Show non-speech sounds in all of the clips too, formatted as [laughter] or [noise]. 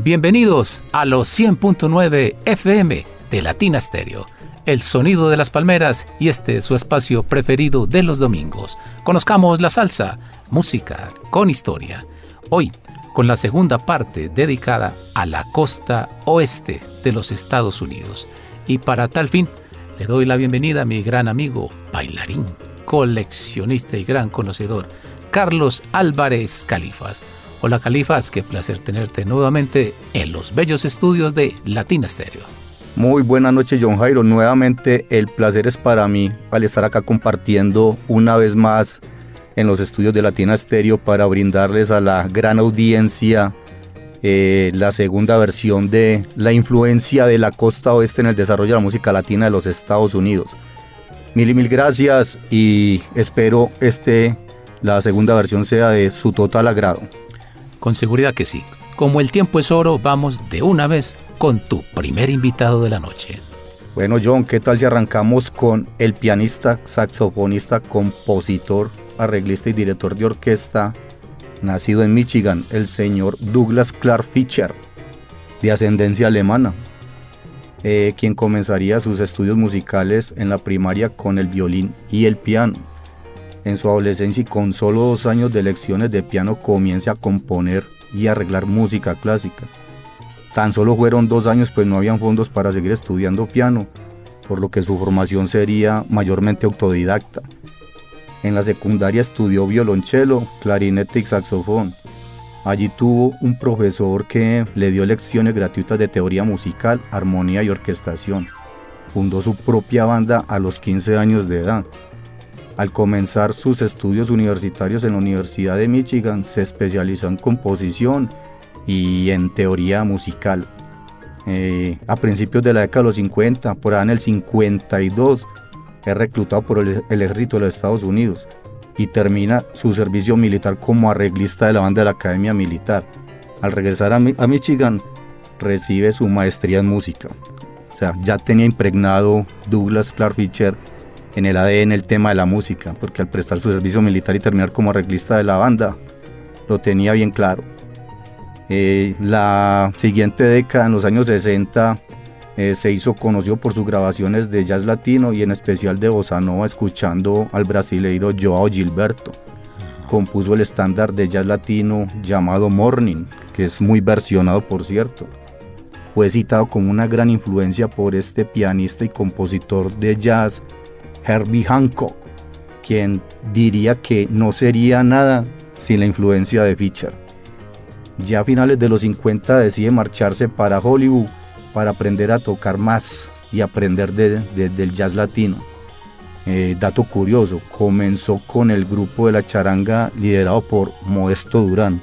Bienvenidos a los 100.9 FM de Latina Stereo, el sonido de las palmeras y este es su espacio preferido de los domingos. Conozcamos la salsa, música con historia. Hoy, con la segunda parte dedicada a la costa oeste de los Estados Unidos. Y para tal fin, le doy la bienvenida a mi gran amigo, bailarín, coleccionista y gran conocedor, Carlos Álvarez Califas. Hola Califas, qué placer tenerte nuevamente en los bellos estudios de Latina Stereo. Muy buenas noches John Jairo, nuevamente el placer es para mí al estar acá compartiendo una vez más en los estudios de Latina Stereo para brindarles a la gran audiencia eh, la segunda versión de la influencia de la costa oeste en el desarrollo de la música latina de los Estados Unidos. Mil y mil gracias y espero este, la segunda versión sea de su total agrado. Con seguridad que sí. Como el tiempo es oro, vamos de una vez con tu primer invitado de la noche. Bueno, John, ¿qué tal si arrancamos con el pianista, saxofonista, compositor, arreglista y director de orquesta, nacido en Michigan, el señor Douglas Clark Fischer, de ascendencia alemana, eh, quien comenzaría sus estudios musicales en la primaria con el violín y el piano en su adolescencia y con solo dos años de lecciones de piano comienza a componer y arreglar música clásica. Tan solo fueron dos años pues no habían fondos para seguir estudiando piano, por lo que su formación sería mayormente autodidacta. En la secundaria estudió violonchelo, clarinete y saxofón. Allí tuvo un profesor que le dio lecciones gratuitas de teoría musical, armonía y orquestación. Fundó su propia banda a los 15 años de edad al comenzar sus estudios universitarios en la Universidad de Michigan, se especializó en composición y en teoría musical. Eh, a principios de la década de los 50, por allá en el 52, es reclutado por el, ejército de los Estados Unidos y termina su servicio militar como arreglista de la banda de la Academia Militar. Al regresar a, a Michigan, recibe su maestría en música. O sea, ya tenía impregnado Douglas Clark Fisher en el ADN el tema de la música, porque al prestar su servicio militar y terminar como arreglista de la banda, lo tenía bien claro. Eh, la siguiente década, en los años 60, eh, se hizo conocido por sus grabaciones de jazz latino y en especial de bossa nova, escuchando al brasileiro Joao Gilberto. Compuso el estándar de jazz latino llamado Morning, que es muy versionado por cierto. Fue citado como una gran influencia por este pianista y compositor de jazz Herbie Hancock, quien diría que no sería nada sin la influencia de Fischer. Ya a finales de los 50 decide marcharse para Hollywood para aprender a tocar más y aprender del jazz latino. Eh, dato curioso, comenzó con el grupo de la charanga liderado por Modesto Durán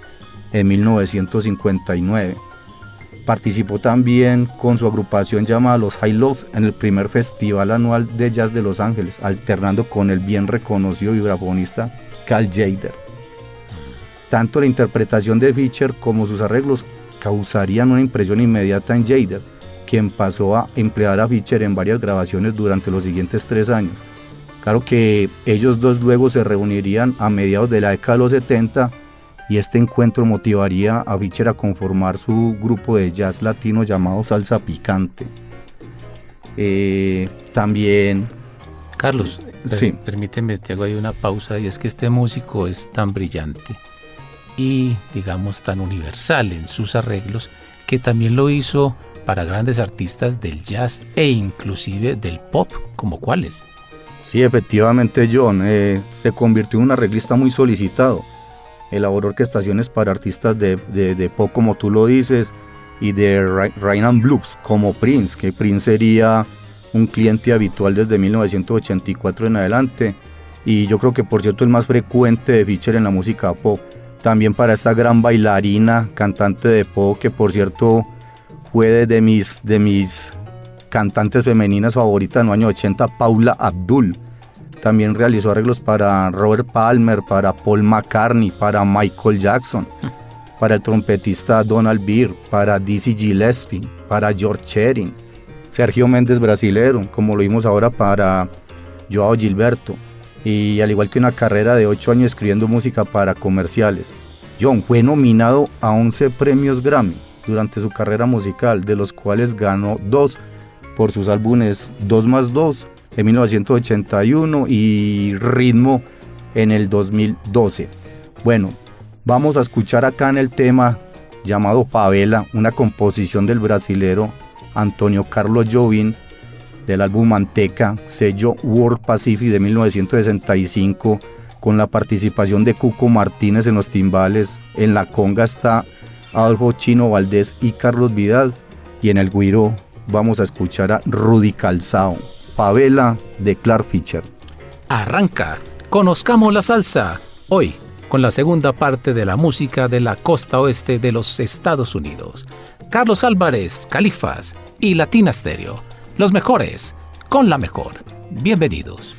en 1959 Participó también con su agrupación llamada Los High Lows en el primer festival anual de jazz de Los Ángeles, alternando con el bien reconocido vibrafonista Cal Jader. Tanto la interpretación de Fischer como sus arreglos causarían una impresión inmediata en Jader, quien pasó a emplear a Fischer en varias grabaciones durante los siguientes tres años. Claro que ellos dos luego se reunirían a mediados de la década de los 70 y este encuentro motivaría a Fischer a conformar su grupo de jazz latino llamado Salsa Picante. Eh, también... Carlos, sí. permíteme, te hago ahí una pausa y es que este músico es tan brillante y digamos tan universal en sus arreglos que también lo hizo para grandes artistas del jazz e inclusive del pop como cuáles. Sí, efectivamente, John. Eh, se convirtió en un arreglista muy solicitado. Elaboró orquestaciones para artistas de, de, pop, como tú lo dices, y de Ryan Blues, como Prince, que Prince sería un cliente habitual desde 1984 en adelante. Y yo creo que, por cierto, el más frecuente de Fischer en la música pop. También para esta gran bailarina, cantante de pop, que por cierto fue de mis, de mis cantantes femeninas favoritas en los años 80, Paula Abdul. También realizó arreglos para Robert Palmer, para Paul McCartney, para Michael Jackson, [laughs] para el trompetista Donald Byrd, para Dizzy Gillespie, para George Shearing, Sergio Méndez brasilero, como lo vimos ahora para Joao Gilberto y al igual que una carrera de 8 años escribiendo música para comerciales. John fue nominado a 11 premios Grammy durante su carrera musical, de los cuales ganó 2 por sus álbumes 2 más 2 en 1981 y Ritmo en el 2012. Bueno, vamos a escuchar acá en el tema llamado Favela, una composición del brasilero Antonio Carlos Jobim del álbum Manteca, sello World Pacific de 1965, con la participación de Cuco Martínez en los timbales. En la conga está Adolfo Chino Valdés y Carlos Vidal. Y en el guiro vamos a escuchar a Rudy Calzao, Pavela de Clark Fischer. Arranca, conozcamos la salsa. Hoy, con la segunda parte de la música de la costa oeste de los Estados Unidos. Carlos Álvarez, Califas y Latina Stereo los mejores, con la mejor. Bienvenidos.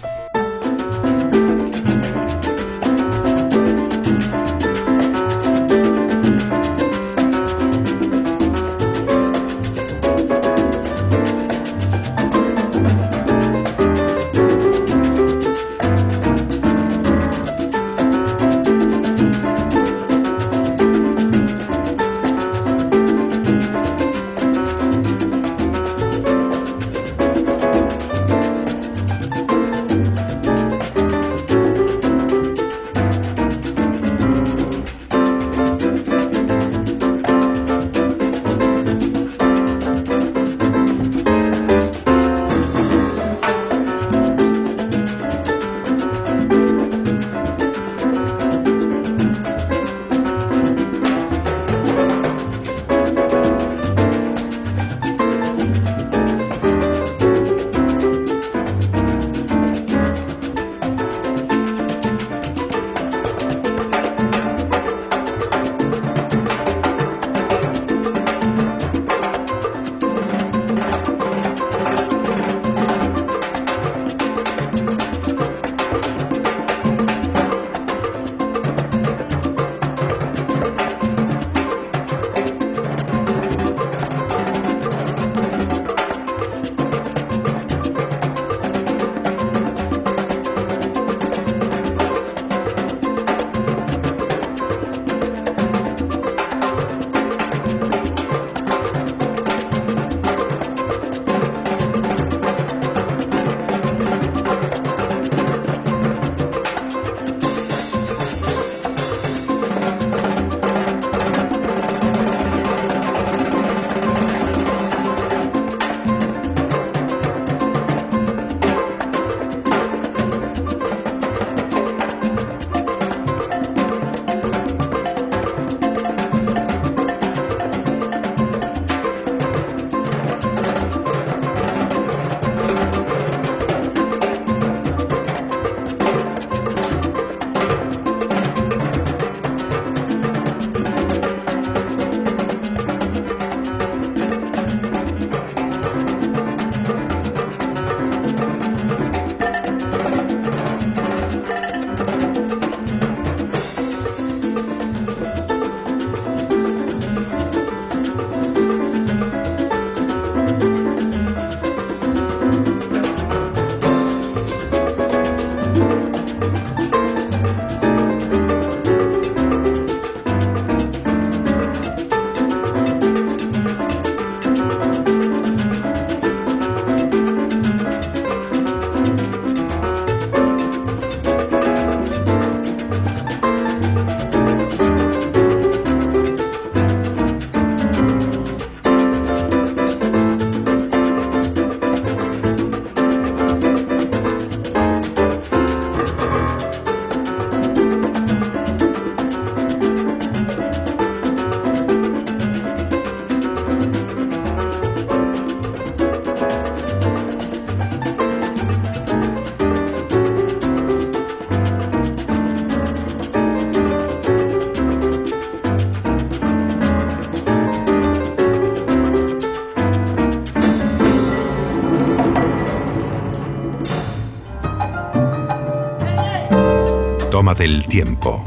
Del Tiempo.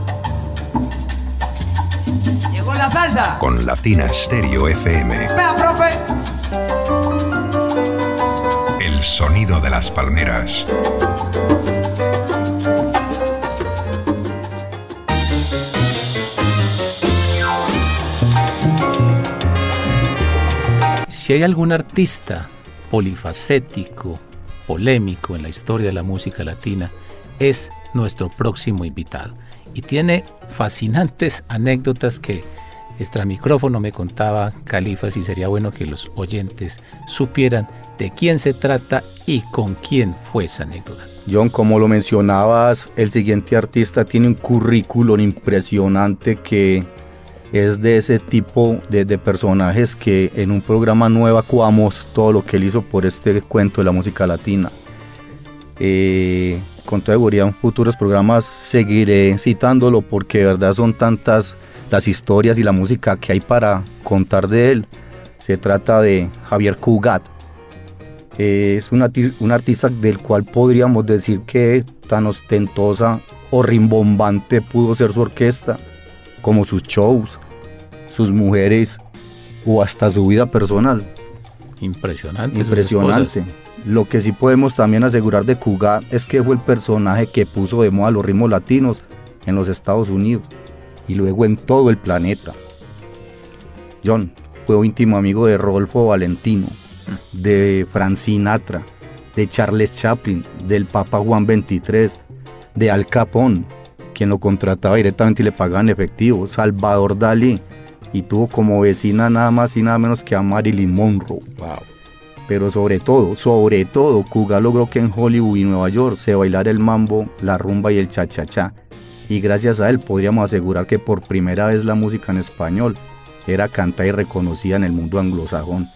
Llegó la salsa. Con Latina Stereo FM. Vea, profe. El sonido de las palmeras. Si hay algún artista polifacético, polémico en la historia de la música latina, es nuestro próximo invitado. Y tiene fascinantes anécdotas que extra micrófono me contaba Califas y sería bueno que los oyentes supieran de quién se trata y con quién fue esa anécdota. John, como lo mencionabas, el siguiente artista tiene un currículum impresionante que es de ese tipo de, personajes que en un programa no evacuamos todo lo que él hizo por este cuento de la música latina. Eh, con toda seguridad en futuros programas seguiré citándolo porque de verdad son tantas las historias y la música que hay para contar de él. Se trata de Javier Cugat. Es un, un artista del cual podríamos decir que tan ostentosa o rimbombante pudo ser su orquesta como sus shows, sus mujeres o hasta su vida personal. Impresionante. Impresionante. Lo que sí podemos también asegurar de Cugat es que fue el personaje que puso de moda los ritmos latinos en los Estados Unidos y luego en todo el planeta. John fue íntimo amigo de Rodolfo Valentino, de Frank Sinatra, de Charles Chaplin, del Papa Juan XXIII, de Al Capone, quien lo contrataba directamente y le pagaba en efectivo, Salvador Dalí, y tuvo como vecina nada más y nada menos que a Marilyn Monroe. Wow. Pero sobre todo, sobre todo, Cuga logró que en Hollywood y Nueva York se bailara el mambo, la rumba y el cha-cha-cha. Y gracias a él podríamos asegurar que por primera vez la música en español era cantada y reconocida en el mundo anglosajón.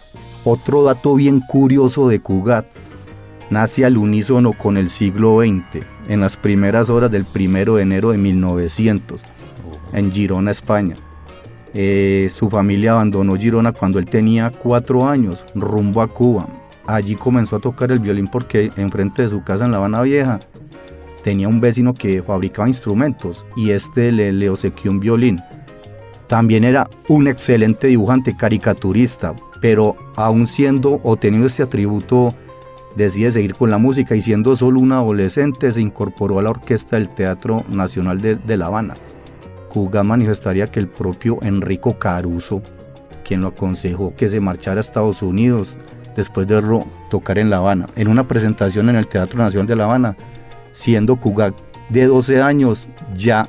Otro dato bien curioso de Cugat, nace al unísono con el siglo XX, en las primeras horas del 1 de enero de 1900, en Girona, España. Eh, su familia abandonó Girona cuando él tenía cuatro años, rumbo a Cuba. Allí comenzó a tocar el violín porque enfrente de su casa en La Habana Vieja tenía un vecino que fabricaba instrumentos y este le, le obsequió un violín. También era un excelente dibujante, caricaturista, pero aún siendo o teniendo este atributo, decide seguir con la música y siendo solo un adolescente se incorporó a la orquesta del Teatro Nacional de, de La Habana. Cuga manifestaría que el propio Enrico Caruso, quien lo aconsejó que se marchara a Estados Unidos después de tocar en La Habana, en una presentación en el Teatro Nacional de La Habana, siendo Cuga de 12 años, ya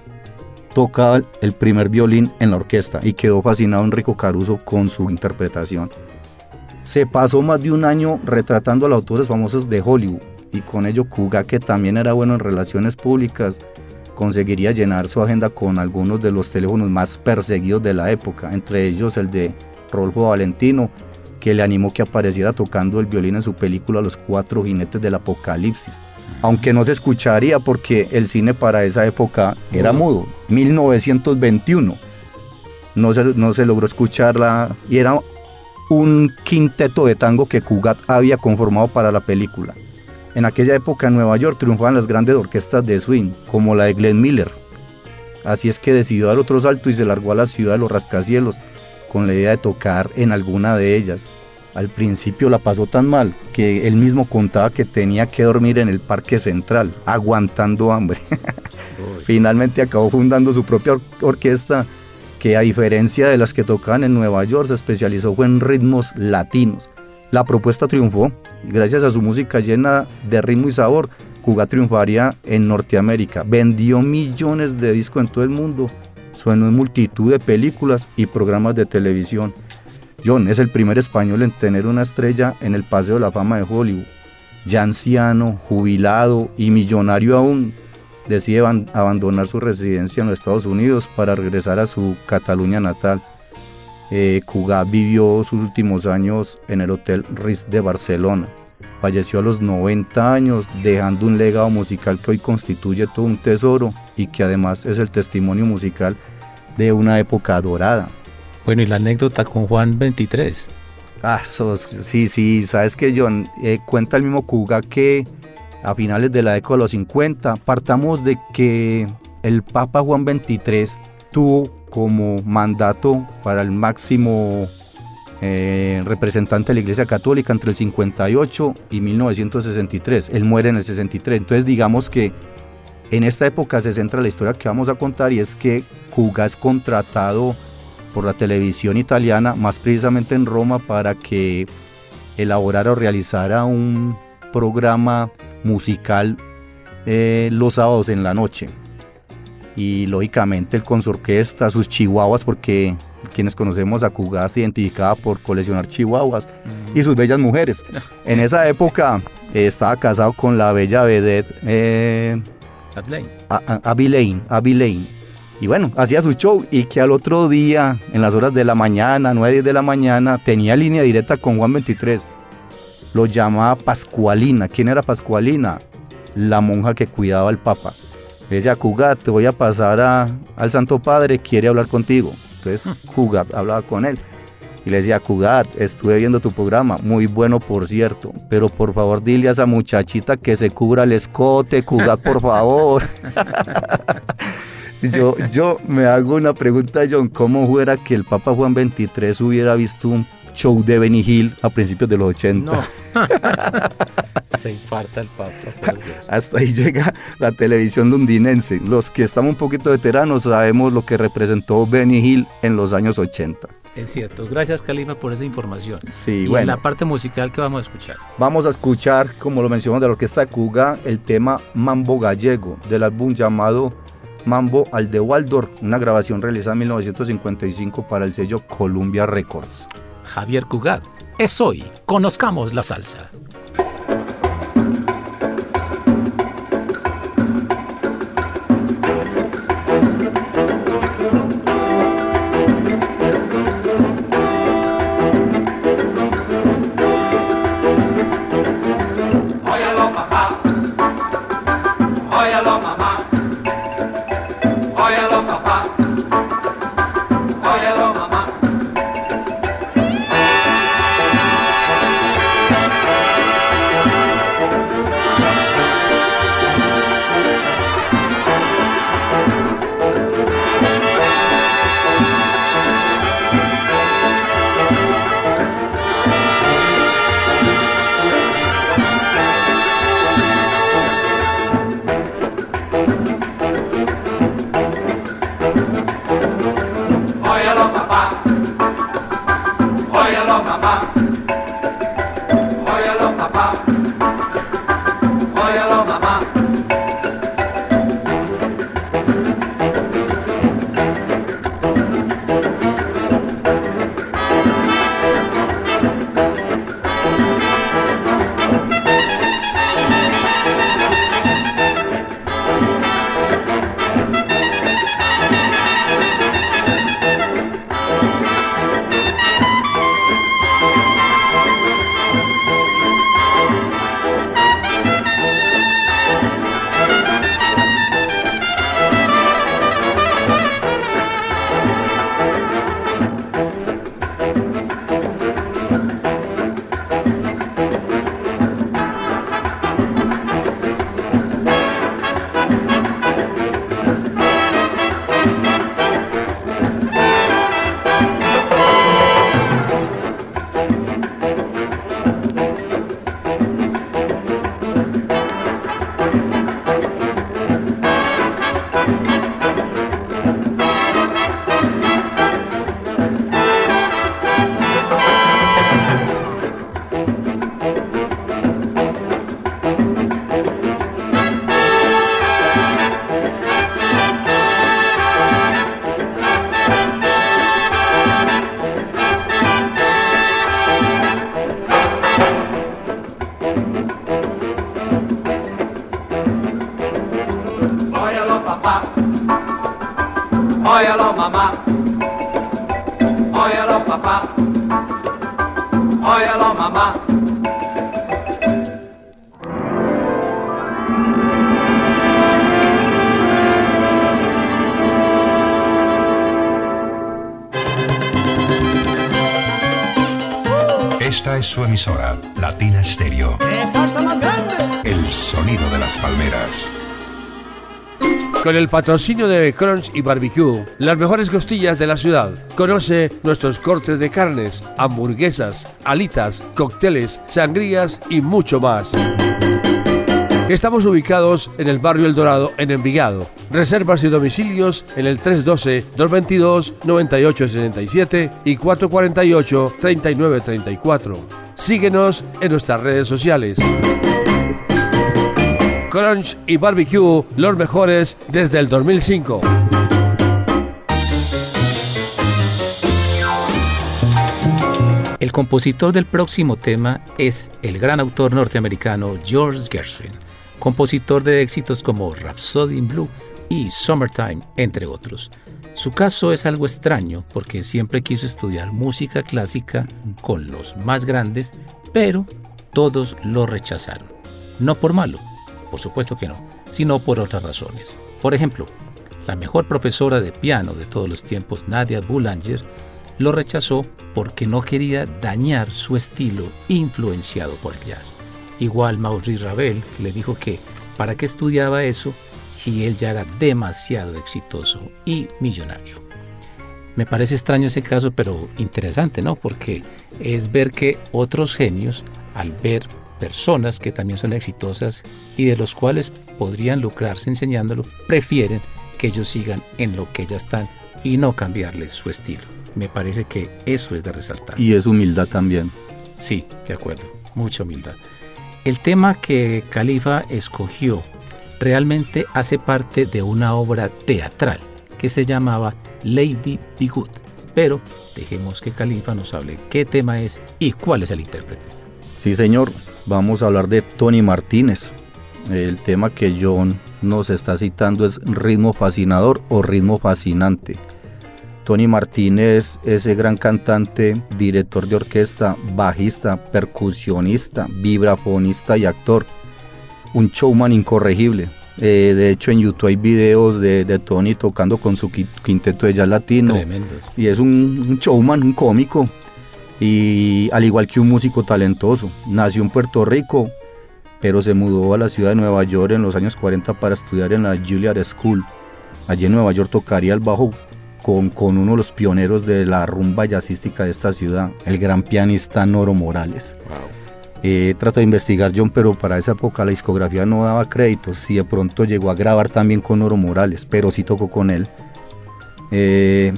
tocaba el primer violín en la orquesta y quedó fascinado Enrico Caruso con su interpretación. Se pasó más de un año retratando a los autores famosos de Hollywood y con ello Cuga, que también era bueno en relaciones públicas, conseguiría llenar su agenda con algunos de los teléfonos más perseguidos de la época, entre ellos el de Rolfo Valentino, que le animó que apareciera tocando el violín en su película Los Cuatro Jinetes del Apocalipsis. Aunque no se escucharía porque el cine para esa época era mudo, 1921. No se, no se logró escucharla y era un quinteto de tango que Cugat había conformado para la película. En aquella época en Nueva York triunfaban las grandes orquestas de swing, como la de Glenn Miller. Así es que decidió dar otro salto y se largó a la ciudad de los rascacielos, con la idea de tocar en alguna de ellas. Al principio la pasó tan mal que él mismo contaba que tenía que dormir en el Parque Central, aguantando hambre. [laughs] Finalmente acabó fundando su propia or orquesta que a diferencia de las que tocaban en Nueva York se especializó en ritmos latinos. La propuesta triunfó gracias a su música llena de ritmo y sabor, Cuga triunfaría en Norteamérica. Vendió millones de discos en todo el mundo, suenó en multitud de películas y programas de televisión. John es el primer español en tener una estrella en el Paseo de la Fama de Hollywood. Ya anciano, jubilado y millonario aún, decide abandonar su residencia en los Estados Unidos para regresar a su Cataluña natal. Eh, Cugat vivió sus últimos años en el Hotel Ritz de Barcelona. Falleció a los 90 años, dejando un legado musical que hoy constituye todo un tesoro y que además es el testimonio musical de una época dorada. Bueno, y la anécdota con Juan 23. Ah, sos, sí, sí, sabes que John eh, cuenta el mismo Cuga que a finales de la década de los 50, partamos de que el Papa Juan XXIII tuvo como mandato para el máximo eh, representante de la Iglesia Católica entre el 58 y 1963. Él muere en el 63. Entonces digamos que en esta época se centra la historia que vamos a contar y es que Cuga es contratado por la televisión italiana, más precisamente en Roma, para que elaborara o realizara un programa musical eh, los sábados en la noche. Y lógicamente él con su orquesta, sus chihuahuas, porque quienes conocemos a Cuga se identificaba por coleccionar chihuahuas y sus bellas mujeres. [laughs] En esa época eh, estaba casado con la bella vedette eh, Abby Lane, y bueno, hacía su show y que al otro día, en las horas de la mañana, 9, 10 de la mañana, tenía línea directa con Juan 23. Lo llamaba Pascualina. ¿Quién era Pascualina? La monja que cuidaba al Papa. Le decía, Cugat, te voy a pasar al Santo Padre, quiere hablar contigo. Entonces Cugat hablaba con él. Y le decía, Cugat, estuve viendo tu programa, muy bueno por cierto, pero por favor dile a esa muchachita que se cubra el escote, Cugat, por favor. [laughs] Yo, yo me hago una pregunta, John, ¿cómo fuera que el Papa Juan XXIII hubiera visto un show de Benny Hill a principios de los 80? No. [laughs] Se infarta el Papa. Hasta ahí llega la televisión londinense. Los que estamos un poquito veteranos sabemos lo que representó Benny Hill en los años 80. Es cierto. Gracias, Calima, por esa información. Sí, y bueno. En la parte musical que vamos a escuchar. Vamos a escuchar, como lo mencionamos de la orquesta de Cuga, el tema Mambo Gallego del álbum llamado Mambo al de Waldor, una grabación realizada en 1955 para el sello Columbia Records. Javier Cugat, es hoy, conozcamos la salsa. Su emisora, Latina Stereo. El sonido de las palmeras. Con el patrocinio de Crunch y Barbecue, las mejores costillas de la ciudad. Conoce nuestros cortes de carnes, hamburguesas, alitas, cócteles, sangrías y mucho más. Estamos ubicados en el barrio El Dorado, en Envigado. Reservas y domicilios en el 312-222-9867 y 448-3934. Síguenos en nuestras redes sociales. Crunch y Barbecue, los mejores desde el 2005. El compositor del próximo tema es el gran autor norteamericano George Gershwin, compositor de éxitos como Rhapsody in Blue y Summertime, entre otros. Su caso es algo extraño porque siempre quiso estudiar música clásica con los más grandes, pero todos lo rechazaron. No por malo, por supuesto que no, sino por otras razones. Por ejemplo, la mejor profesora de piano de todos los tiempos, Nadia Boulanger, lo rechazó porque no quería dañar su estilo influenciado por el jazz. Igual Maurice Ravel le dijo que para qué estudiaba eso si él ya era demasiado exitoso y millonario. Me parece extraño ese caso, pero interesante, ¿no? Porque es ver que otros genios, al ver personas que también son exitosas y de los cuales podrían lucrarse enseñándolo, prefieren que ellos sigan en lo que ya están y no cambiarles su estilo. Me parece que eso es de resaltar. Y es humildad también. Sí, de acuerdo, mucha humildad. El tema que Califa escogió realmente hace parte de una obra teatral que se llamaba Lady Be Good, pero dejemos que Califa nos hable qué tema es y cuál es el intérprete. Sí, señor, vamos a hablar de Tony Martínez. El tema que John nos está citando es ritmo fascinador o ritmo fascinante. Tony Martínez, ese gran cantante, director de orquesta, bajista, percusionista, vibrafonista y actor. Un showman incorregible. Eh, de hecho, en YouTube hay videos de, Tony tocando con su quinteto de jazz latino. Tremendo. Y es un, un showman, un cómico. Y al igual que un músico talentoso. Nació en Puerto Rico, pero se mudó a la ciudad de Nueva York en los años 40 para estudiar en la Juilliard School. Allí en Nueva York tocaría el bajo con, con, uno de los pioneros de la rumba jazzística de esta ciudad, el gran pianista Noro Morales. Eh, trato de investigar John, pero para esa época la discografía no daba créditos. Si de pronto llegó a grabar también con Noro Morales, pero sí tocó con él. Eh,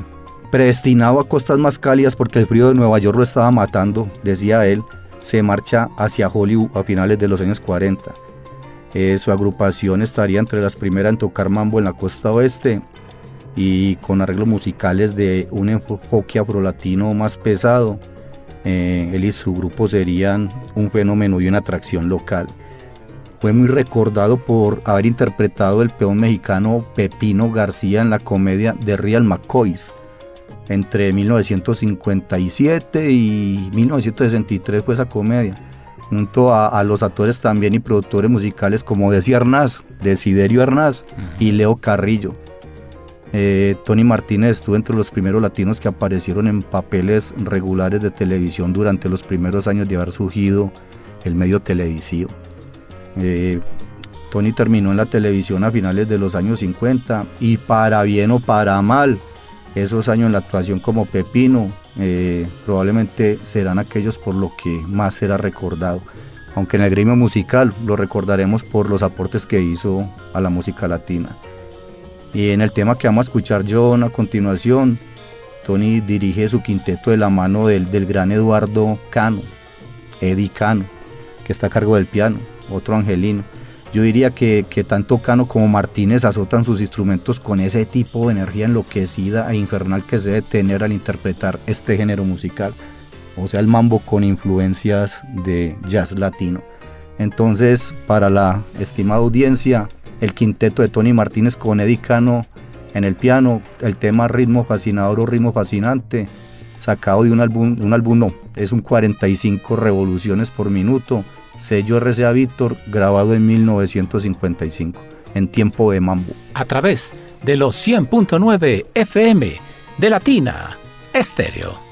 predestinado a costas más cálidas porque el frío de Nueva York lo estaba matando, decía él, se marcha hacia Hollywood a finales de los años 40. Eh, su agrupación estaría entre las primeras en tocar mambo en la costa oeste y con arreglos musicales de un enfoque afrolatino más pesado. Eh, él y su grupo serían un fenómeno y una atracción local. Fue muy recordado por haber interpretado el peón mexicano Pepino García en la comedia de Real McCoys. Entre 1957 y 1963 fue esa comedia, junto a, los actores también y productores musicales como decía Hernás, Desiderio Hernás y Leo Carrillo. Eh, Tony Martínez estuvo entre los primeros latinos que aparecieron en papeles regulares de televisión durante los primeros años de haber surgido el medio televisivo. Eh, Tony terminó en la televisión a finales de los años 50 y para bien o para mal, esos años en la actuación como Pepino eh, probablemente serán aquellos por lo que más será recordado. Aunque en el gremio musical lo recordaremos por los aportes que hizo a la música latina. Y en el tema que vamos a escuchar John a continuación, Tony dirige su quinteto de la mano del, del gran Eduardo Cano, Eddie Cano, que está a cargo del piano, otro angelino. Yo diría que, que, tanto Cano como Martínez azotan sus instrumentos con ese tipo de energía enloquecida e infernal que se debe tener al interpretar este género musical, o sea, el mambo con influencias de jazz latino. Entonces, para la estimada audiencia, el quinteto de Tony Martínez con Eddie Cano en el piano, el tema ritmo fascinador o ritmo fascinante, sacado de un álbum, un álbum no, es un 45 revoluciones por minuto, sello RCA Víctor, grabado en 1955, en tiempo de mambo. A través de los 100.9 FM de Latina Estéreo.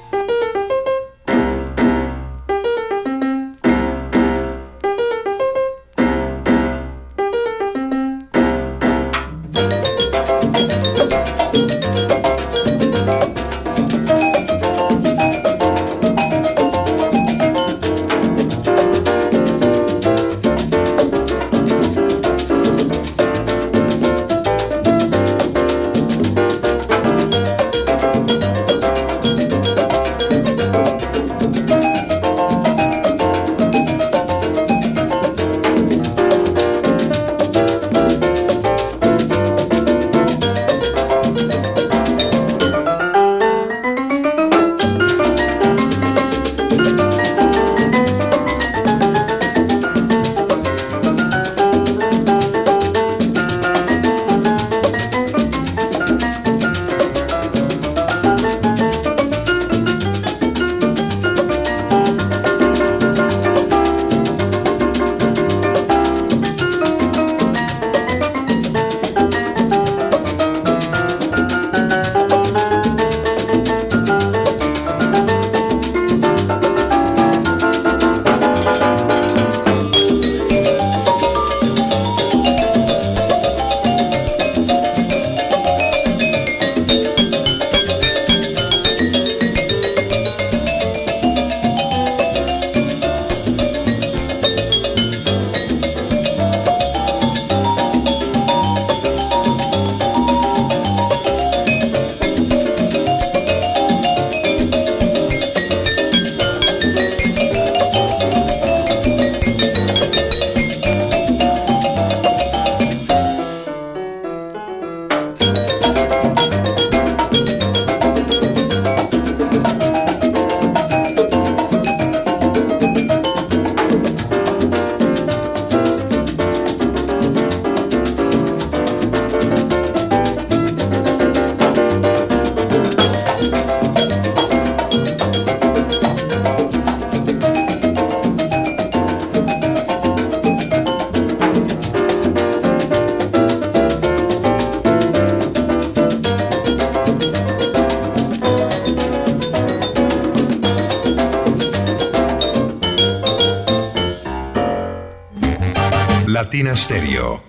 Latina Stereo.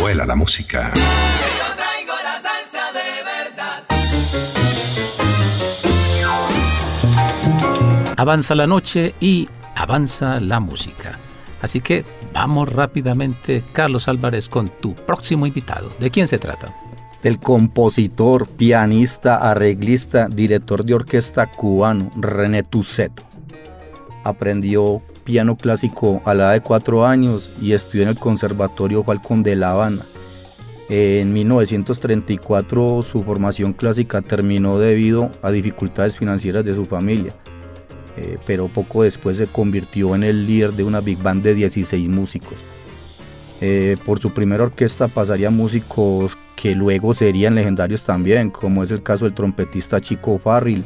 Vuela la música. Yo traigo la salsa de verdad. Avanza la noche y avanza la música. Así que vamos rápidamente, Carlos Álvarez, con tu próximo invitado. ¿De quién se trata? Del compositor, pianista, arreglista, director de orquesta cubano René Tusset. Aprendió piano clásico a la edad de cuatro años y estudió en el Conservatorio Falcón de La Habana. En 1934 su formación clásica terminó debido a dificultades financieras de su familia, eh, pero poco después se convirtió en el líder de una big band de 16 músicos. Eh, por su primera orquesta pasaría músicos que luego serían legendarios también, como es el caso del trompetista Chico Farril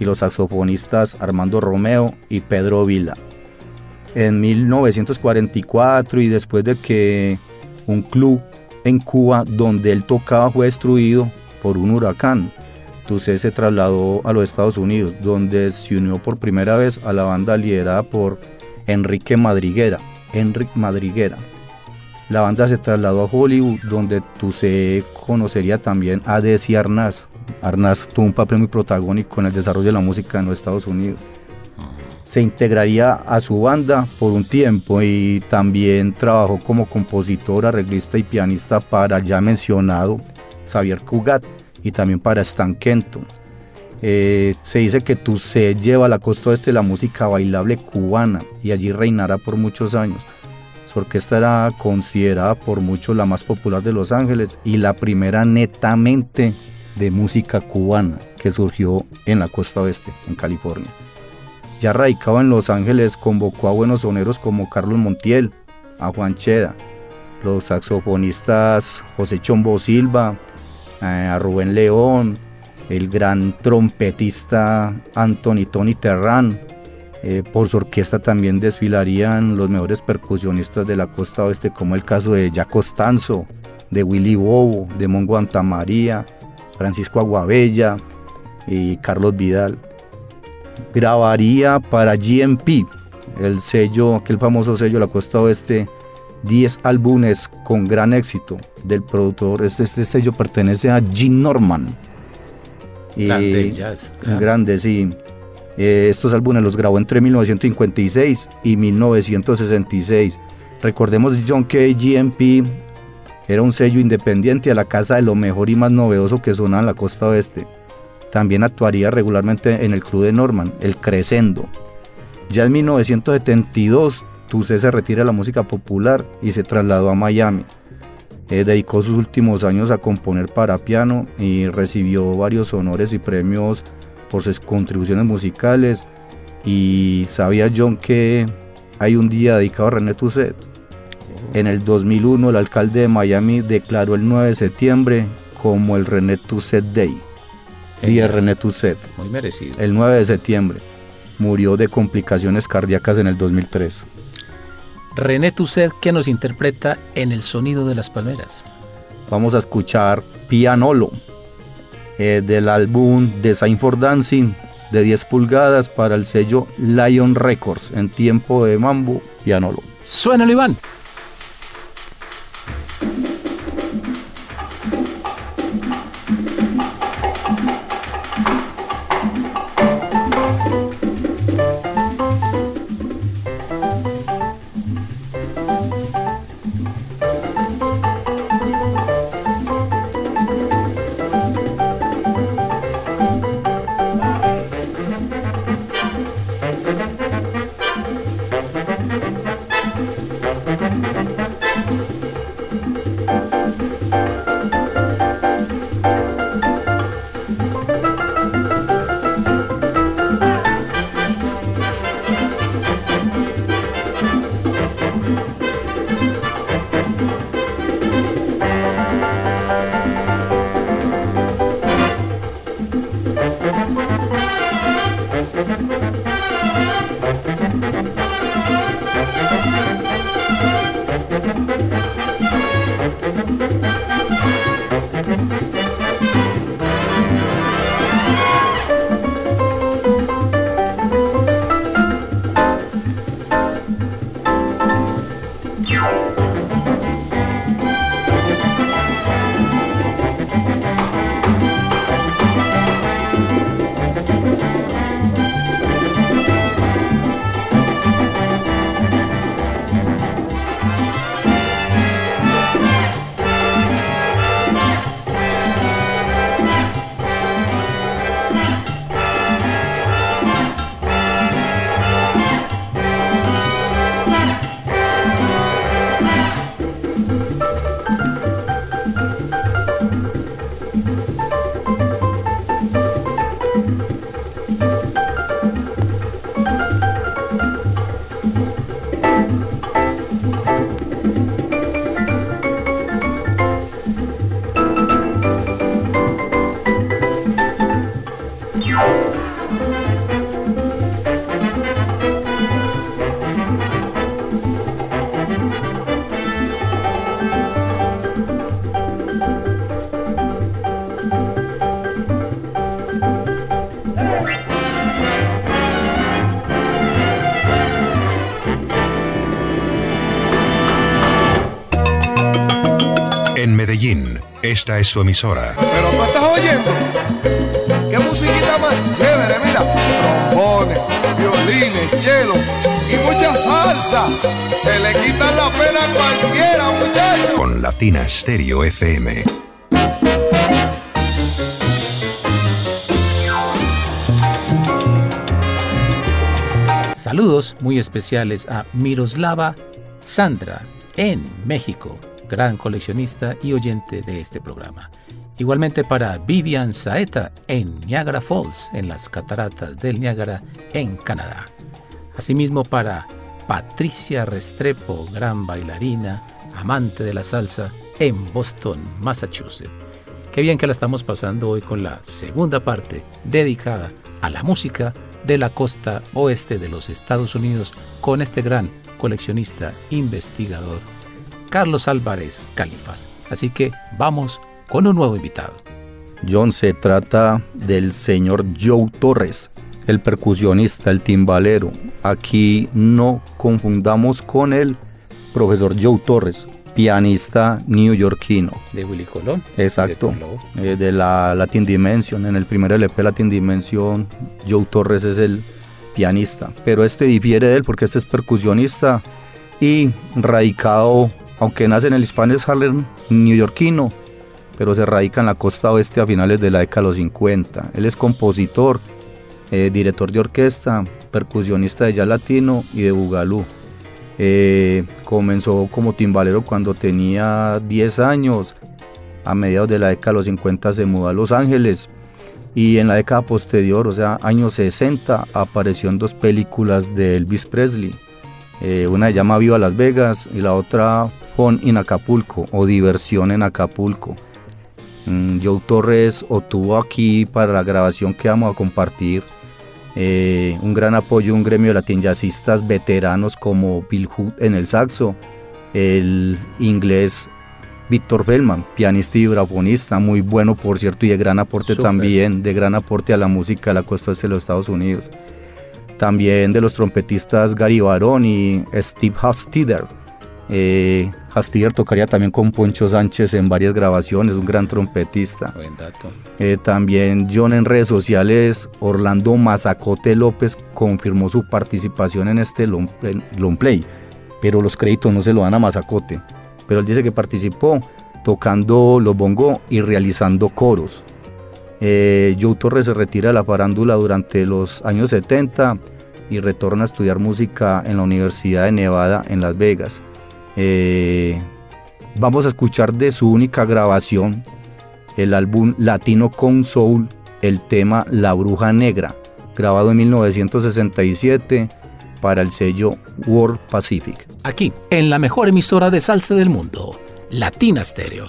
y los saxofonistas Armando Romeo y Pedro Vila. En 1944 y después de que un club en Cuba donde él tocaba fue destruido por un huracán, Tusset se trasladó a los Estados Unidos, donde se unió por primera vez a la banda liderada por Enrique Madriguera. Enrique Madriguera. La banda se trasladó a Hollywood, donde Tusset conocería también a Desi Arnaz. Arnaz tuvo un papel muy protagónico en el desarrollo de la música en los Estados Unidos. Se integraría a su banda por un tiempo y también trabajó como compositor, arreglista y pianista para ya mencionado Xavier Cugat y también para Stan Kenton. Eh, se dice que Tusset lleva a la costa oeste la música bailable cubana y allí reinará por muchos años. Su orquesta era considerada por muchos la más popular de Los Ángeles y la primera netamente de música cubana que surgió en la costa oeste, en California. Ya radicado en Los Ángeles, convocó a buenos soneros como Carlos Montiel, a Juan Cheda, los saxofonistas José Chombo Silva, eh, a Rubén León, el gran trompetista Anthony Tony Terran. Eh, por su orquesta también desfilarían los mejores percusionistas de la costa oeste, como el caso de Jack Costanzo, de Willy Bobo, de Mongo Antamaría, Francisco Aguabella y Carlos Vidal. Grabaría para GMP, el sello, aquel famoso sello de la costa oeste, 10 álbumes con gran éxito del productor. Este, este sello pertenece a Gene Norman. Y- Grande jazz, claro. Grande, sí. Eh, estos álbumes los grabó entre 1956 y 1966. Recordemos John K. GMP era un sello independiente a la casa de lo mejor y más novedoso que sonaba en la costa oeste. También actuaría regularmente en el club de Norman, el Crescendo. Ya en 1972, Tusset se retira de la música popular y se trasladó a Miami. Eh, dedicó sus últimos años a componer para piano y recibió varios honores y premios por sus contribuciones musicales. Y sabía John que hay un día dedicado a René Tusset. En el 2001 el alcalde de Miami declaró el 9 de septiembre como el René Tusset Day. Día de René Tusset. Muy merecido. El 9 de septiembre. Murió de complicaciones cardíacas en el 2003. René Tusset que nos interpreta en el sonido de las palmeras. Vamos a escuchar Pianolo eh, del álbum Design for Dancing de 10 pulgadas para el sello Lion Records en tiempo de mambo Pianolo. Suena Iván. Esta es su emisora. Pero tú estás oyendo. ¿Qué musiquita más chévere? Mira, trombones, violines, cello y mucha salsa. Se le quita la pena a cualquiera, muchachos. Con Latina Stereo FM. Saludos muy especiales a Miroslava Sandra en México, gran coleccionista y oyente de este programa. Igualmente para Vivian Saeta en Niagara Falls, en las cataratas del Niágara, en Canadá. Asimismo para Patricia Restrepo, gran bailarina, amante de la salsa, en Boston, Massachusetts. Qué bien que la estamos pasando hoy con la segunda parte dedicada a la música de la costa oeste de los Estados Unidos con este gran coleccionista, investigador, Carlos Álvarez Califas. Así que vamos con un nuevo invitado. John, se trata del señor Joe Torres, el percusionista, el timbalero. Aquí no confundamos con el profesor Joe Torres, pianista neoyorquino. De Willy Colón. Exacto. De, eh, de, la Latin Dimension. En el primer LP Latin Dimension, Joe Torres es el pianista. Pero este difiere de él porque este es percusionista y radicado, aunque nace en el Spanish Harlem neoyorquino, pero se radica en la costa oeste a finales de la década de los 50. Él es compositor, eh, director de orquesta, percusionista de jazz latino y de bugalú. Eh, comenzó como timbalero cuando tenía 10 años. A mediados de la década de los 50 se mudó a Los Ángeles. Y en la década posterior, o sea, años 60, apareció en dos películas de Elvis Presley. Eh, una se llama Viva Las Vegas y la otra Fun in Acapulco o Diversión en Acapulco. Mm, Joe Torres obtuvo aquí para la grabación que vamos a compartir eh, un gran apoyo, un gremio de latin jazzistas veteranos como Bill Hood en el saxo, el inglés Víctor Bellman, pianista y brafonista, muy bueno por cierto y de gran aporte también, de gran aporte a la música de la costa este de los Estados Unidos. También de los trompetistas Gary Barón y Steve Hastider. Eh, tocaría también con Poncho Sánchez en varias grabaciones, un gran trompetista. Buen dato. Eh, también John en redes sociales, Orlando Mazacote López confirmó su participación en este long play, pero los créditos no se lo dan a Mazacote. Pero él dice que participó tocando los bongo y realizando coros. Eh, Joe Torres se retira de la farándula durante los años 70 y retorna a estudiar música en la Universidad de Nevada en Las Vegas. Eh, vamos a escuchar de su única grabación el álbum Latino con Soul, el tema La Bruja Negra, grabado en 1967 para el sello World Pacific. Aquí, en la mejor emisora de salsa del mundo, Latina Stereo.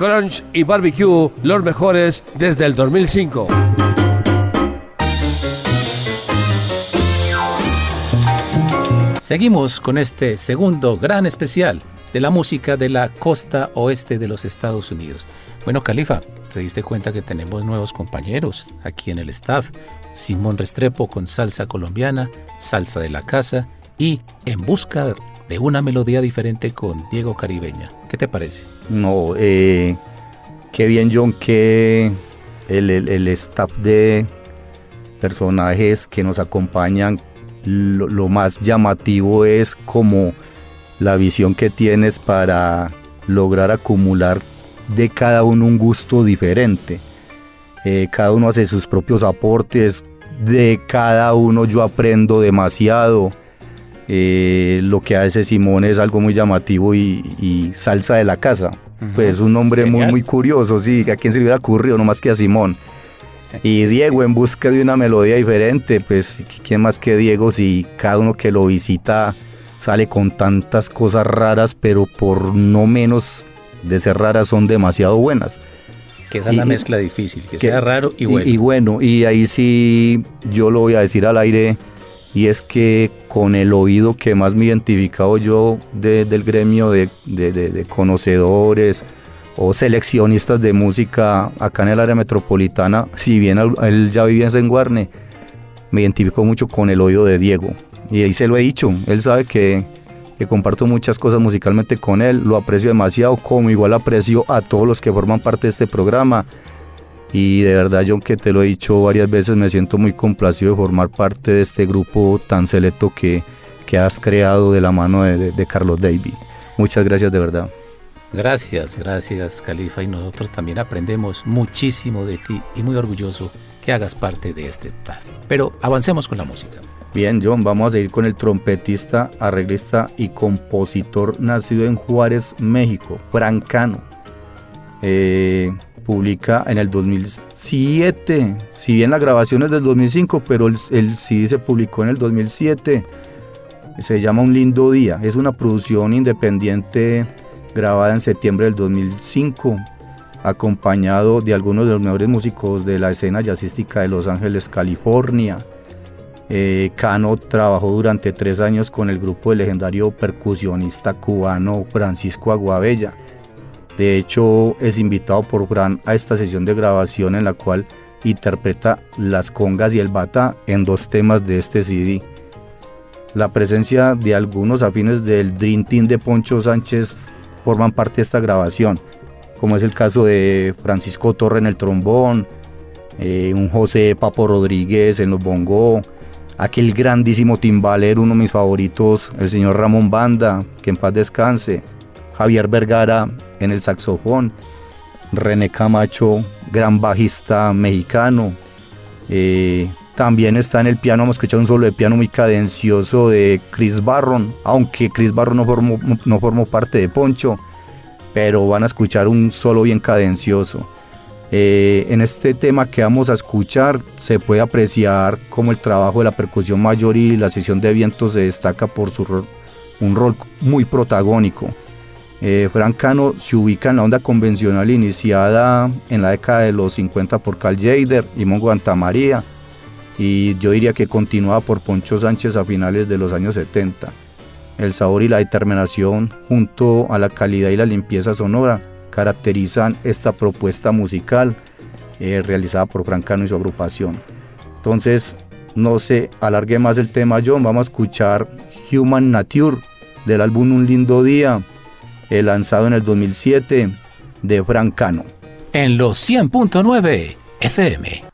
Crunch y Barbecue, los mejores desde el 2005. Seguimos con este segundo gran especial de la música de la costa oeste de los Estados Unidos. Bueno, Califa, te diste cuenta que tenemos nuevos compañeros aquí en el staff. Simón Restrepo con salsa colombiana, salsa de la casa y En busca de una melodía diferente con Diego Caribeña. ¿Qué te parece? No, eh, qué bien John que el, el- el staff de personajes que nos acompañan, lo, lo más llamativo es como la visión que tienes para lograr acumular de cada uno un gusto diferente. Eh, cada uno hace sus propios aportes, de cada uno yo aprendo demasiado. Eh, lo que hace Simón es algo muy llamativo y, y salsa de la casa. Pues un nombre muy, Genial. muy curioso, sí, a quién se le hubiera ocurrido, no más que a Simón. Y Diego en busca de una melodía diferente, pues quién más que Diego si cada uno que lo visita sale con tantas cosas raras, pero por no menos de ser raras son demasiado buenas. Que esa es Y- la y- mezcla difícil, que que- sea raro y bueno. Y, bueno, y ahí sí yo lo voy a decir al aire, y es que con el oído que más me he yo de- del gremio de, de- conocedores o seleccionistas de música acá en el área metropolitana, si bien él ya vivía en Senguarne, me identifico mucho con el oído de Diego. Y ahí se lo he dicho, él sabe que, que comparto muchas cosas musicalmente con él, lo aprecio demasiado, como igual aprecio a todos los que forman parte de este programa. Y de verdad, John, que te lo he dicho varias veces, me siento muy complacido de formar parte de este grupo tan selecto que, que has creado de la mano de, de- de Carlos Davy. Muchas gracias de verdad. Gracias, gracias Califa y nosotros también aprendemos muchísimo de ti y muy orgulloso que hagas parte de este staff. Pero avancemos con la música. Bien, John, vamos a seguir con el trompetista, arreglista y compositor nacido en Juárez, México, Francano. Eh, publica en el 2007, si bien la grabación es del 2005, pero el, el CD se publicó en el 2007. Se llama Un lindo día. Es una producción independiente grabada en septiembre del 2005, acompañado de algunos de los mejores músicos de la escena jazzística de Los Ángeles, California. Eh, Cano trabajó durante tres años con el grupo del legendario percusionista cubano Francisco Aguabella. De hecho, es invitado por Fran a esta sesión de grabación en la cual interpreta las congas y el bata en dos temas de este CD. La presencia de algunos afines del Dream Team de Poncho Sánchez forman parte de esta grabación, como es el caso de Francisco Torre en el trombón, eh, un José Papo Rodríguez en los bongó, aquel grandísimo timbalero, uno de mis favoritos, el señor Ramón Banda, que en paz descanse, Javier Vergara en el saxofón, René Camacho, gran bajista mexicano. eh, también está en el piano, hemos escuchado un solo de piano muy cadencioso de Chris Barron, aunque Chris Barron no formó, no formó parte de Poncho, pero van a escuchar un solo bien cadencioso. Eh, en este tema que vamos a escuchar se puede apreciar cómo el trabajo de la percusión mayor y la sesión de vientos se destaca por su un rol muy protagónico. Eh, Frank Cano se ubica en la onda convencional iniciada en la década de los 50 por Carl Jader y Mongo Antamaría y yo diría que continuaba por Poncho Sánchez a finales de los años 70. El sabor y la determinación junto a la calidad y la limpieza sonora caracterizan esta propuesta musical eh, realizada por Francano y su agrupación. Entonces, no se alargue más el tema, John. Vamos a escuchar Human Nature del álbum Un Lindo Día, eh, lanzado en el 2007 de Francano. En los 100.9 FM.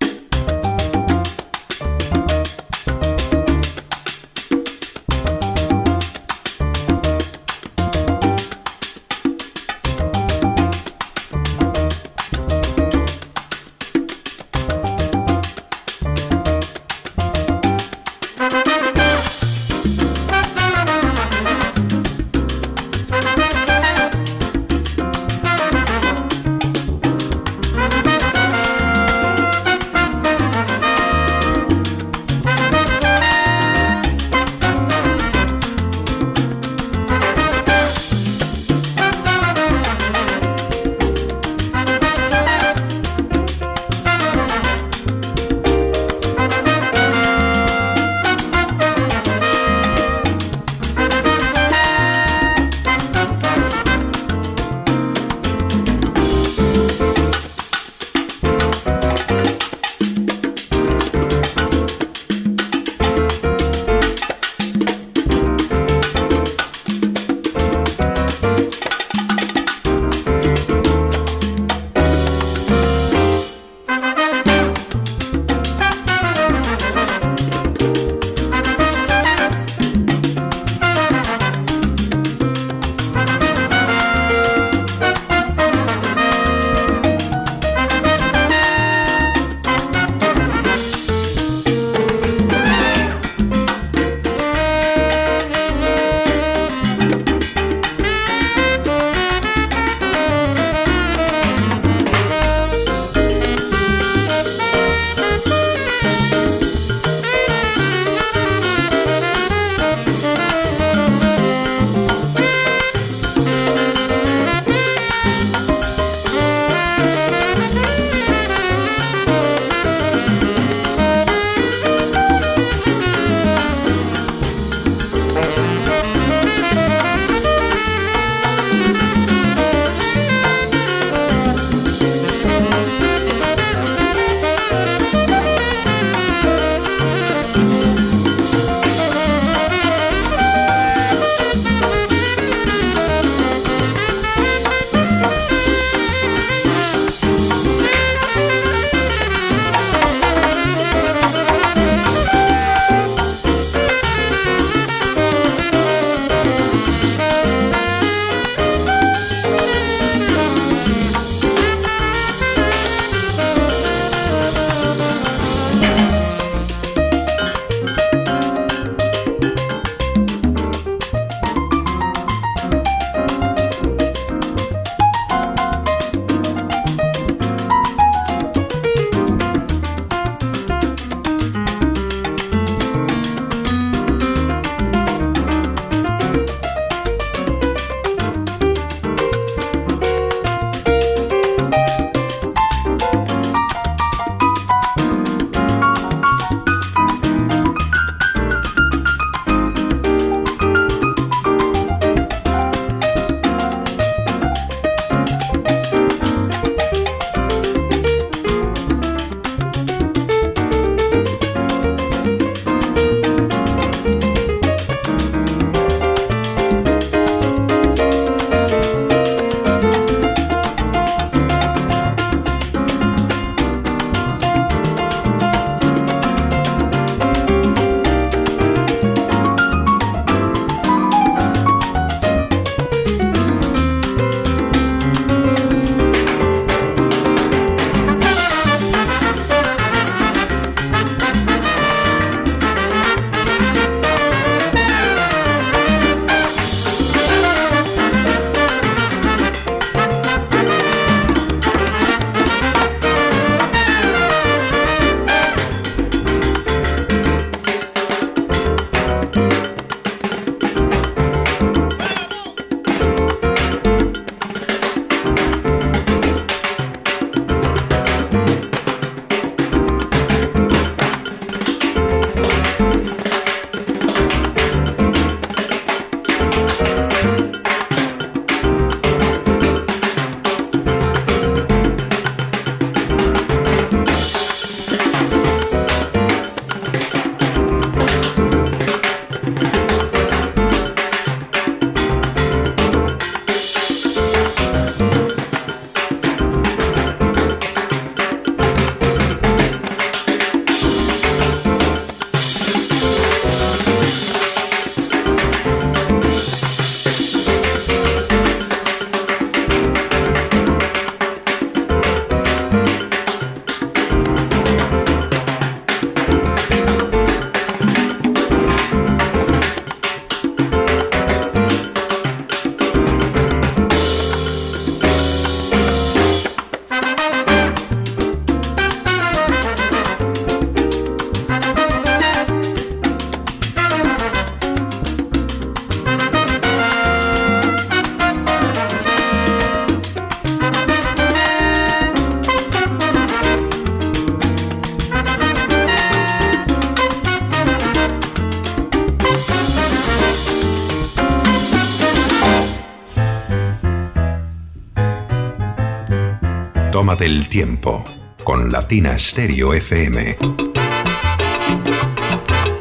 Tómate el tiempo con Latina Stereo FM.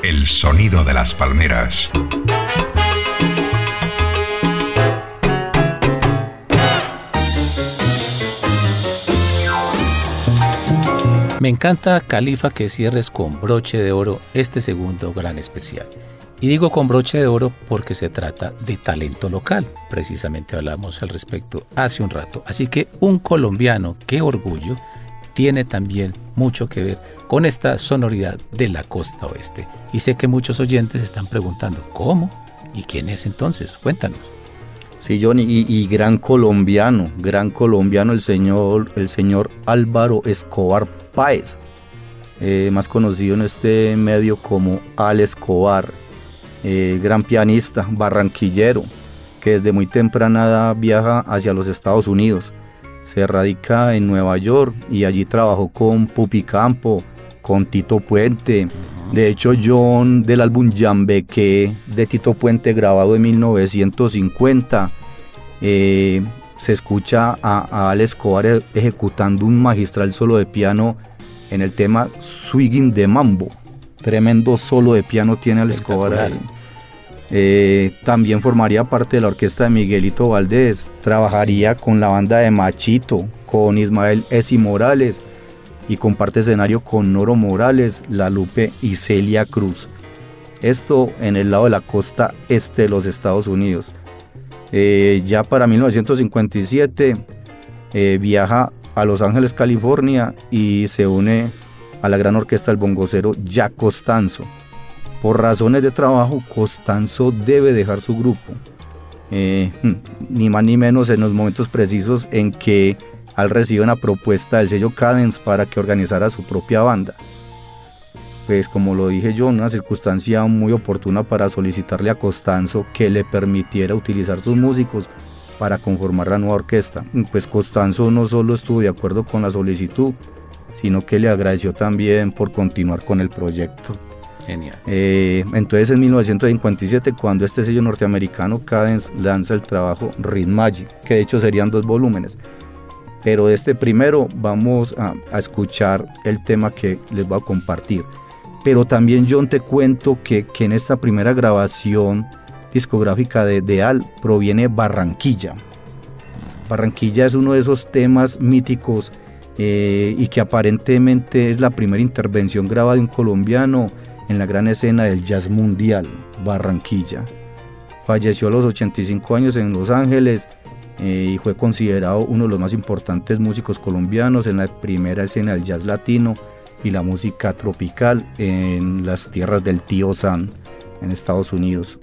El sonido de las palmeras. Me encanta, Califa, que cierres con broche de oro este segundo gran especial. Y digo con broche de oro porque se trata de talento local. Precisamente hablamos al respecto hace un rato. Así que un colombiano, qué orgullo, tiene también mucho que ver con esta sonoridad de la costa oeste. Y sé que muchos oyentes están preguntando, ¿cómo? ¿Y quién es entonces? Cuéntanos. Sí, Johnny, y, gran colombiano, gran colombiano el señor, el señor Álvaro Escobar Páez, eh, más conocido en este medio como Al Escobar, eh, gran pianista, barranquillero, que desde muy temprana edad viaja hacia los Estados Unidos. Se radica en Nueva York y allí trabajó con Pupi Campo, con Tito Puente. De hecho, John del álbum Jambeque de Tito Puente grabado en 1950, eh, se escucha a, a Al Escobar e- ejecutando un magistral solo de piano en el tema Swinging de Mambo. Tremendo solo de piano tiene Al Escobar ahí. Eh, también formaría parte de la orquesta de Miguelito Valdés, trabajaría con la banda de Machito, con Ismael Esi Morales y comparte escenario con Noro Morales, La Lupe y Celia Cruz. Esto en el lado de la costa este de los Estados Unidos. Eh, ya para 1957 eh, viaja a Los Ángeles, California y se une a la gran orquesta del bongocero Jack Costanzo. Por razones de trabajo, Costanzo debe dejar su grupo. Eh, ni más ni menos en los momentos precisos en que al recibir una propuesta del sello Cadence para que organizara su propia banda. Pues como lo dije yo, una circunstancia muy oportuna para solicitarle a Costanzo que le permitiera utilizar sus músicos para conformar la nueva orquesta. Pues Costanzo no solo estuvo de acuerdo con la solicitud, sino que le agradeció también por continuar con el proyecto. Genial. Eh, entonces en 1957 cuando este sello norteamericano Cadence lanza el trabajo Rhythm Magic, que de hecho serían dos volúmenes. Pero de este primero vamos a, escuchar el tema que les voy a compartir. Pero también John te cuento que, que en esta primera grabación discográfica de, de Al proviene Barranquilla. Barranquilla es uno de esos temas míticos eh, y que aparentemente es la primera intervención grabada de un colombiano en la gran escena del jazz mundial, Barranquilla. Falleció a los 85 años en Los Ángeles eh, y fue considerado uno de los más importantes músicos colombianos en la primera escena del jazz latino y la música tropical en las tierras del tío San en Estados Unidos.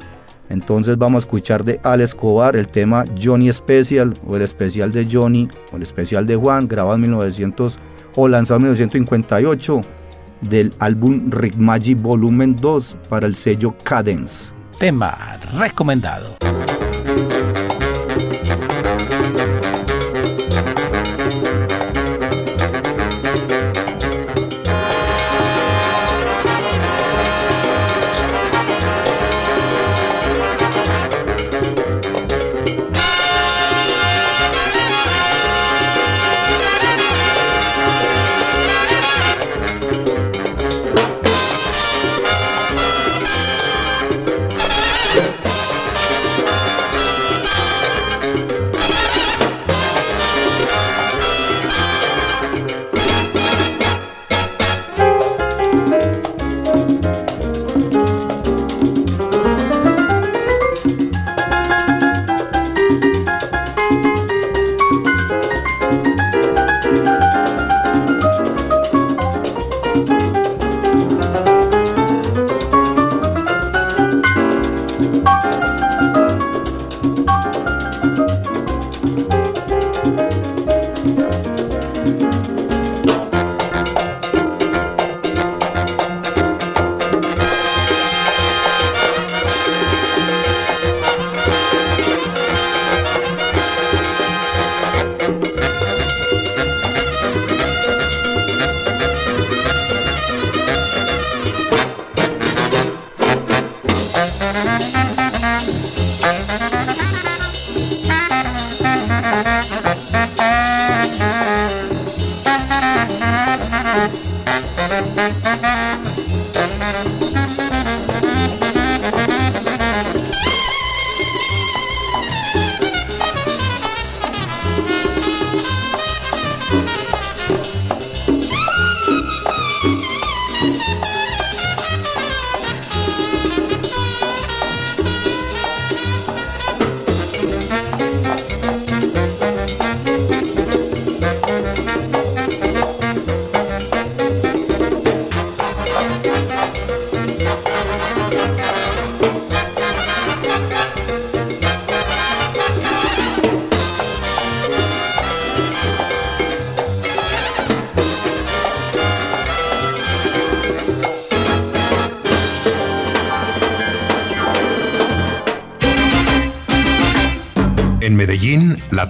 Entonces vamos a escuchar de Al Escobar el tema Johnny Special o el especial de Johnny o el especial de Juan grabado en 1900 o lanzado en 1958 del álbum Rick Magic Volumen 2 para el sello Cadence. Tema recomendado.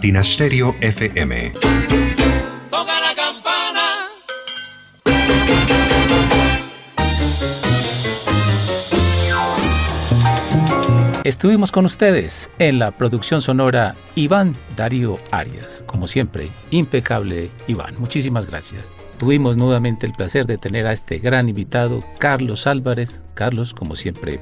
Medellín, Latina Stereo FM. Toca la campana. Estuvimos con ustedes en la producción sonora Iván Darío Arias. Como siempre, impecable Iván. Muchísimas gracias. Tuvimos nuevamente el placer de tener a este gran invitado, Carlos Álvarez. Carlos, como siempre,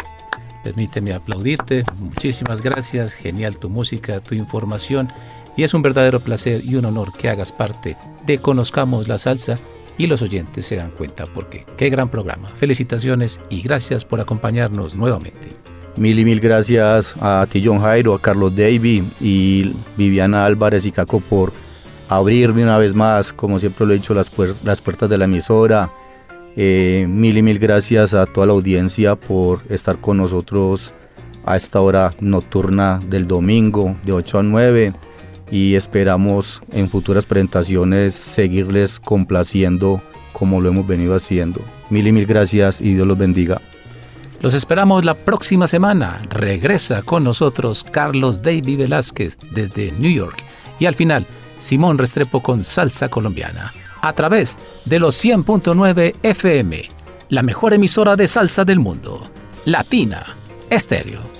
permíteme aplaudirte. Muchísimas gracias. Genial tu música, tu información. Y es un verdadero placer y un honor que hagas parte de Conozcamos la Salsa y los oyentes se dan cuenta por qué. Gran programa. Felicitaciones y gracias por acompañarnos nuevamente. Mil y mil gracias a ti, John Jairo, a Carlos Davy y Viviana Álvarez y Caco por abrirme una vez más, como siempre lo he dicho, las puertas de la emisora. Eh, mil y mil gracias a toda la audiencia por estar con nosotros a esta hora nocturna del domingo de 8 a 9 y esperamos en futuras presentaciones seguirles complaciendo como lo hemos venido haciendo. Mil y mil gracias y Dios los bendiga. Los esperamos la próxima semana. Regresa con nosotros Carlos David Velázquez desde New York. Y al final, Simón Restrepo con Salsa Colombiana. A través de los 100.9 FM, la mejor emisora de salsa del mundo. Latina Estéreo.